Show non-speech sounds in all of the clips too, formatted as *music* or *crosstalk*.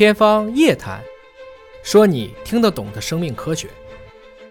天方夜谭，说你听得懂的生命科学。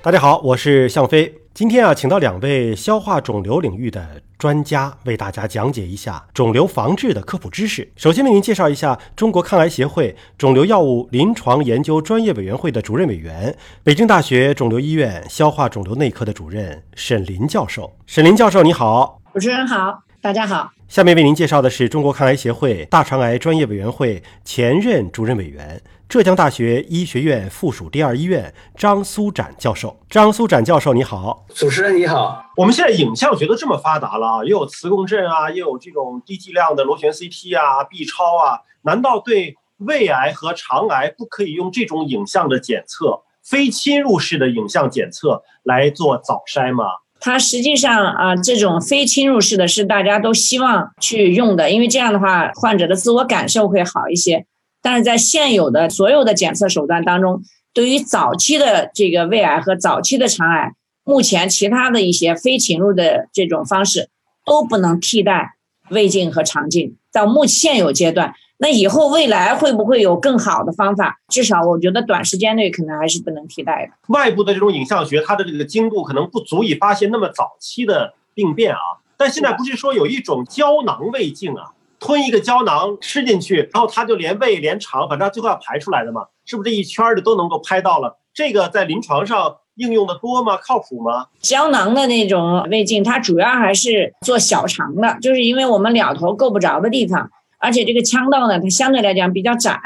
大家好，我是向飞。今天啊，请到两位消化肿瘤领域的专家，为大家讲解一下肿瘤防治的科普知识。首先为您介绍一下中国抗癌协会肿瘤药物临床研究专业委员会的主任委员，北京大学肿瘤医院消化肿瘤内科的主任沈林教授。沈林教授，你好。主持人好，大家好。下面为您介绍的是中国抗癌协会大肠癌专业委员会前任主任委员。浙江大学医学院附属第二医院张苏展教授，张苏展教授你好，主持人你好。我们现在影像学都这么发达了，又有磁共振啊，又有这种低剂量的螺旋 CT 啊、B 超啊，难道对胃癌和肠癌不可以用这种影像的检测，非侵入式的影像检测来做早筛吗？它实际上啊，这种非侵入式的是大家都希望去用的，因为这样的话，患者的自我感受会好一些。但是在现有的所有的检测手段当中，对于早期的这个胃癌和早期的肠癌，目前其他的一些非侵入的这种方式都不能替代胃镜和肠镜。到目现有阶段，那以后未来会不会有更好的方法？至少我觉得短时间内可能还是不能替代的。外部的这种影像学，它的这个精度可能不足以发现那么早期的病变啊。但现在不是说有一种胶囊胃镜啊？吞一个胶囊吃进去，然后它就连胃连肠，反正最后要排出来的嘛，是不是这一圈的都能够拍到了？这个在临床上应用的多吗？靠谱吗？胶囊的那种胃镜，它主要还是做小肠的，就是因为我们两头够不着的地方，而且这个腔道呢，它相对来讲比较窄，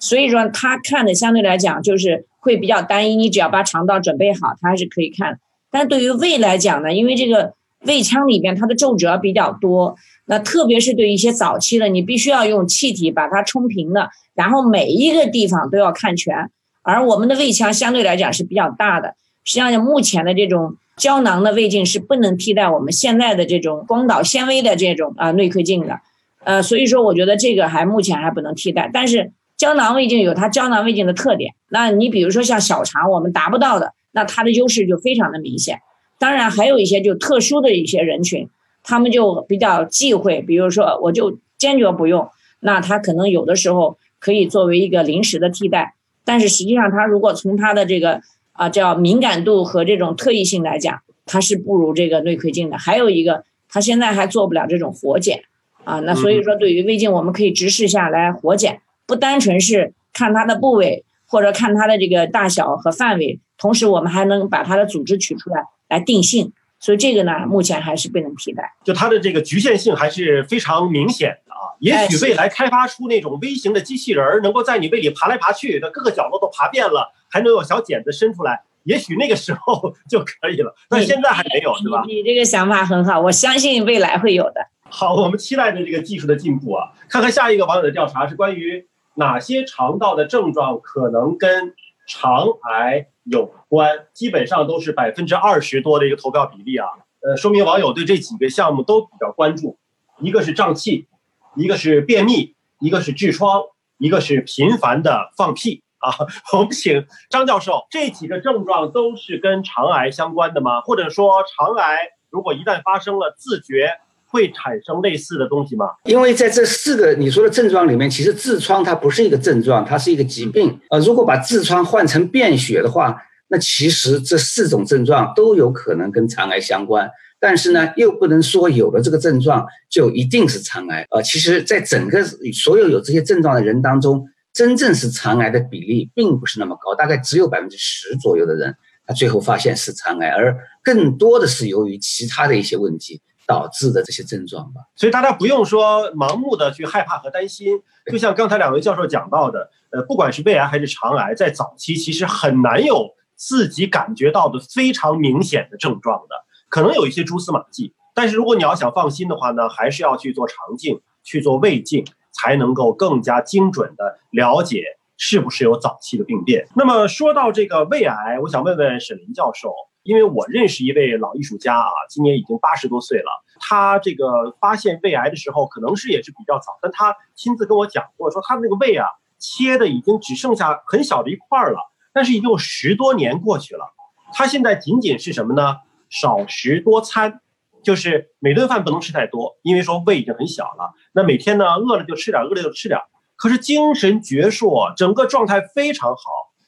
所以说它看的相对来讲就是会比较单一。你只要把肠道准备好，它还是可以看。但对于胃来讲呢，因为这个胃腔里边它的皱褶比较多。那特别是对一些早期的，你必须要用气体把它冲平的，然后每一个地方都要看全。而我们的胃腔相对来讲是比较大的，实际上目前的这种胶囊的胃镜是不能替代我们现在的这种光导纤维的这种啊内窥镜的。呃，所以说我觉得这个还目前还不能替代。但是胶囊胃镜有它胶囊胃镜的特点，那你比如说像小肠我们达不到的，那它的优势就非常的明显。当然还有一些就特殊的一些人群。他们就比较忌讳，比如说，我就坚决不用。那他可能有的时候可以作为一个临时的替代，但是实际上，他如果从他的这个啊叫敏感度和这种特异性来讲，它是不如这个内窥镜的。还有一个，他现在还做不了这种活检啊。那所以说，对于胃镜，我们可以直视下来活检，不单纯是看它的部位或者看它的这个大小和范围，同时我们还能把它的组织取出来来定性。所以这个呢，目前还是不能替代，就它的这个局限性还是非常明显的啊。也许未来开发出那种微型的机器人儿，能够在你胃里爬来爬去，的各个角落都爬遍了，还能有小剪子伸出来，也许那个时候 *laughs* 就可以了。但现在还没有，是吧？你这个想法很好，我相信未来会有的。好，我们期待着这个技术的进步啊！看看下一个网友的调查是关于哪些肠道的症状可能跟肠癌。有关基本上都是百分之二十多的一个投票比例啊，呃，说明网友对这几个项目都比较关注。一个是胀气，一个是便秘，一个是痔疮，一个是频繁的放屁啊。*laughs* 我们请张教授，这几个症状都是跟肠癌相关的吗？或者说，肠癌如果一旦发生了，自觉？会产生类似的东西吗？因为在这四个你说的症状里面，其实痔疮它不是一个症状，它是一个疾病。呃，如果把痔疮换成便血的话，那其实这四种症状都有可能跟肠癌相关。但是呢，又不能说有了这个症状就一定是肠癌。呃，其实，在整个所有有这些症状的人当中，真正是肠癌的比例并不是那么高，大概只有百分之十左右的人，他最后发现是肠癌，而更多的是由于其他的一些问题。导致的这些症状吧，所以大家不用说盲目的去害怕和担心。就像刚才两位教授讲到的，呃，不管是胃癌还是肠癌，在早期其实很难有自己感觉到的非常明显的症状的，可能有一些蛛丝马迹。但是如果你要想放心的话呢，还是要去做肠镜、去做胃镜，才能够更加精准的了解是不是有早期的病变。那么说到这个胃癌，我想问问沈林教授。因为我认识一位老艺术家啊，今年已经八十多岁了。他这个发现胃癌的时候，可能是也是比较早，但他亲自跟我讲过，说他的那个胃啊，切的已经只剩下很小的一块了。但是已经有十多年过去了，他现在仅仅是什么呢？少食多餐，就是每顿饭不能吃太多，因为说胃已经很小了。那每天呢，饿了就吃点，饿了就吃点。可是精神矍铄，整个状态非常好，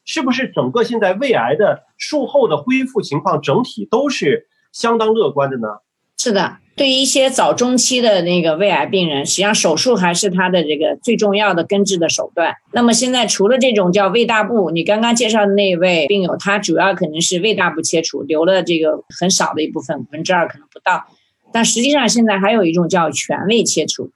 是不是？整个现在胃癌的术后的恢复情况整体都是相当乐观的呢？是的，对于一些早中期的那个胃癌病人，实际上手术还是他的这个最重要的根治的手段。那么现在除了这种叫胃大部，你刚刚介绍的那位病友，他主要可能是胃大部切除，留了这个很少的一部分，五分之二可能不到。但实际上现在还有一种叫全胃切除。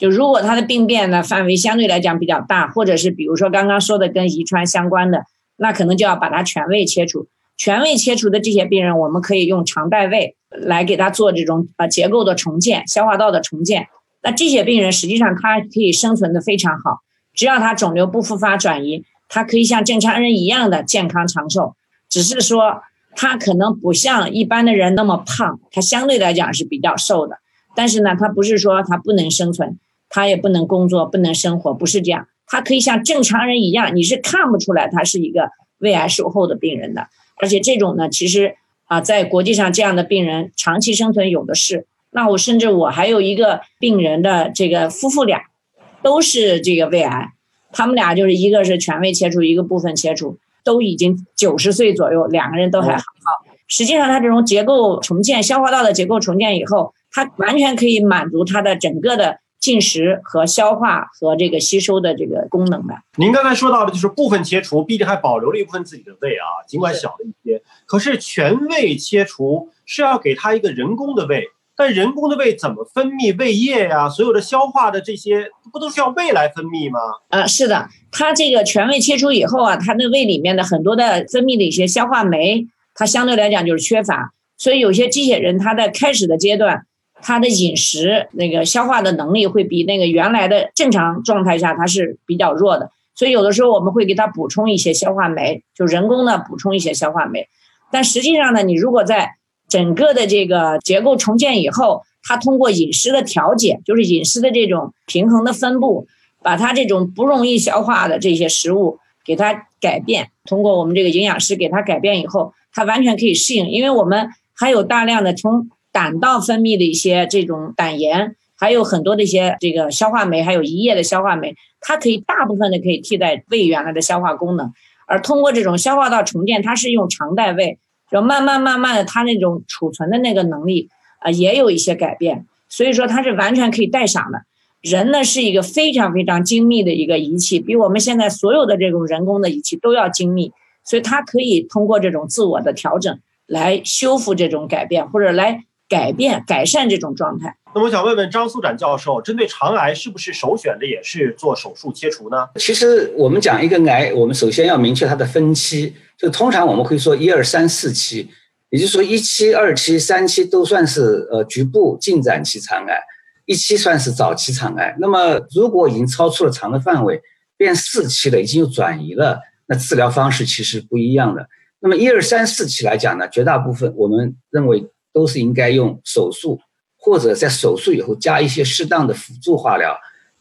就如果他的病变呢范围相对来讲比较大，或者是比如说刚刚说的跟遗传相关的，那可能就要把它全胃切除。全胃切除的这些病人，我们可以用肠代胃来给他做这种呃结构的重建、消化道的重建。那这些病人实际上他可以生存的非常好，只要他肿瘤不复发转移，他可以像正常人一样的健康长寿。只是说他可能不像一般的人那么胖，他相对来讲是比较瘦的。但是呢，他不是说他不能生存。他也不能工作，不能生活，不是这样。他可以像正常人一样，你是看不出来他是一个胃癌术后的病人的。而且这种呢，其实啊，在国际上这样的病人长期生存有的是。那我甚至我还有一个病人的这个夫妇俩，都是这个胃癌，他们俩就是一个是全胃切除，一个部分切除，都已经九十岁左右，两个人都还很好。实际上，他这种结构重建、消化道的结构重建以后，他完全可以满足他的整个的。进食和消化和这个吸收的这个功能的。您刚才说到的就是部分切除，毕竟还保留了一部分自己的胃啊，尽管小了一些。可是全胃切除是要给他一个人工的胃，但人工的胃怎么分泌胃液呀？所有的消化的这些不都是要胃来分泌吗？呃，是的，他这个全胃切除以后啊，他的胃里面的很多的分泌的一些消化酶，它相对来讲就是缺乏，所以有些机械人他在开始的阶段。他的饮食那个消化的能力会比那个原来的正常状态下，它是比较弱的，所以有的时候我们会给他补充一些消化酶，就人工的补充一些消化酶。但实际上呢，你如果在整个的这个结构重建以后，他通过饮食的调节，就是饮食的这种平衡的分布，把它这种不容易消化的这些食物给它改变，通过我们这个营养师给他改变以后，他完全可以适应，因为我们还有大量的从。胆道分泌的一些这种胆盐，还有很多的一些这个消化酶，还有胰液的消化酶，它可以大部分的可以替代胃原来的消化功能。而通过这种消化道重建，它是用肠代胃，就慢慢慢慢的，它那种储存的那个能力啊，也有一些改变。所以说它是完全可以代偿的。人呢是一个非常非常精密的一个仪器，比我们现在所有的这种人工的仪器都要精密，所以它可以通过这种自我的调整来修复这种改变，或者来。改变、改善这种状态。那我想问问张素展教授，针对肠癌，是不是首选的也是做手术切除呢？其实我们讲一个癌，我们首先要明确它的分期。就通常我们会说一二三四期，也就是说一期、二期、三期都算是呃局部进展期肠癌，一期算是早期肠癌。那么如果已经超出了肠的范围，变四期了，已经有转移了，那治疗方式其实不一样的。那么一二三四期来讲呢，绝大部分我们认为。都是应该用手术，或者在手术以后加一些适当的辅助化疗，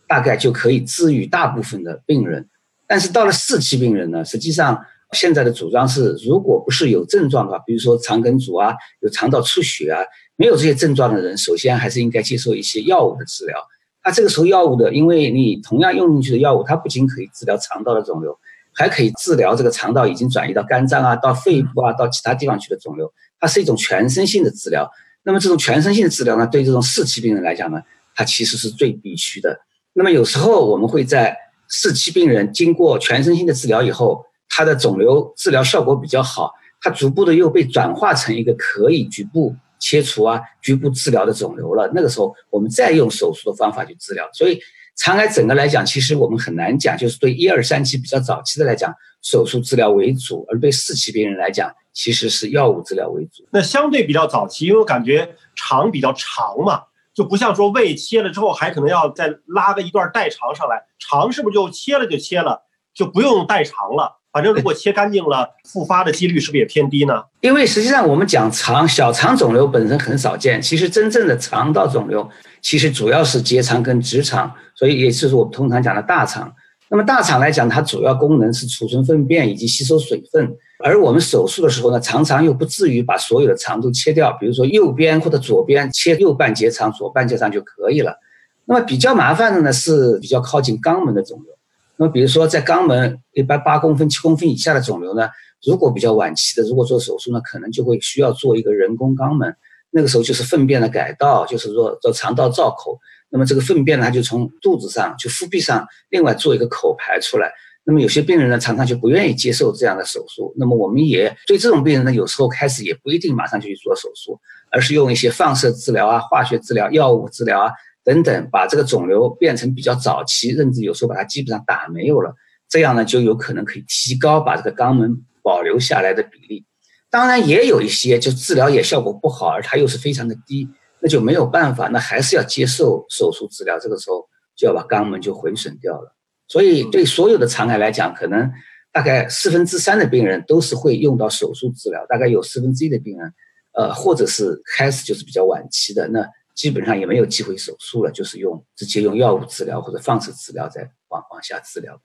大概就可以治愈大部分的病人。但是到了四期病人呢，实际上现在的主张是，如果不是有症状的话，比如说肠梗阻啊、有肠道出血啊，没有这些症状的人，首先还是应该接受一些药物的治疗。那这个时候药物的，因为你同样用进去的药物，它不仅可以治疗肠道的肿瘤，还可以治疗这个肠道已经转移到肝脏啊、到肺部啊、到其他地方去的肿瘤。它是一种全身性的治疗，那么这种全身性的治疗呢，对这种四期病人来讲呢，它其实是最必须的。那么有时候我们会在四期病人经过全身性的治疗以后，他的肿瘤治疗效果比较好，他逐步的又被转化成一个可以局部切除啊、局部治疗的肿瘤了。那个时候我们再用手术的方法去治疗。所以肠癌整个来讲，其实我们很难讲，就是对一二三期比较早期的来讲，手术治疗为主，而对四期病人来讲。其实是药物治疗为主，那相对比较早期，因为我感觉肠比较长嘛，就不像说胃切了之后还可能要再拉个一段代肠上来，肠是不是就切了就切了，就不用代肠了？反正如果切干净了，复发的几率是不是也偏低呢？因为实际上我们讲肠小肠肿瘤本身很少见，其实真正的肠道肿瘤其实主要是结肠跟直肠，所以也就是我们通常讲的大肠。那么大肠来讲，它主要功能是储存粪便以及吸收水分。而我们手术的时候呢，常常又不至于把所有的肠都切掉，比如说右边或者左边切右半结肠，左半结肠就可以了。那么比较麻烦的呢，是比较靠近肛门的肿瘤。那么比如说在肛门一般八公分、七公分以下的肿瘤呢，如果比较晚期的，如果做手术呢，可能就会需要做一个人工肛门。那个时候就是粪便的改道，就是说做肠道造口。那么这个粪便呢，就从肚子上、就腹壁上另外做一个口排出来。那么有些病人呢，常常就不愿意接受这样的手术。那么我们也对这种病人呢，有时候开始也不一定马上就去做手术，而是用一些放射治疗啊、化学治疗、药物治疗啊等等，把这个肿瘤变成比较早期，甚至有时候把它基本上打没有了。这样呢，就有可能可以提高把这个肛门保留下来的比例。当然，也有一些就治疗也效果不好，而它又是非常的低，那就没有办法，那还是要接受手术治疗。这个时候就要把肛门就毁损掉了。所以，对所有的肠癌来讲，可能大概四分之三的病人都是会用到手术治疗，大概有四分之一的病人，呃，或者是开始就是比较晚期的，那基本上也没有机会手术了，就是用直接用药物治疗或者放射治疗再往往下治疗。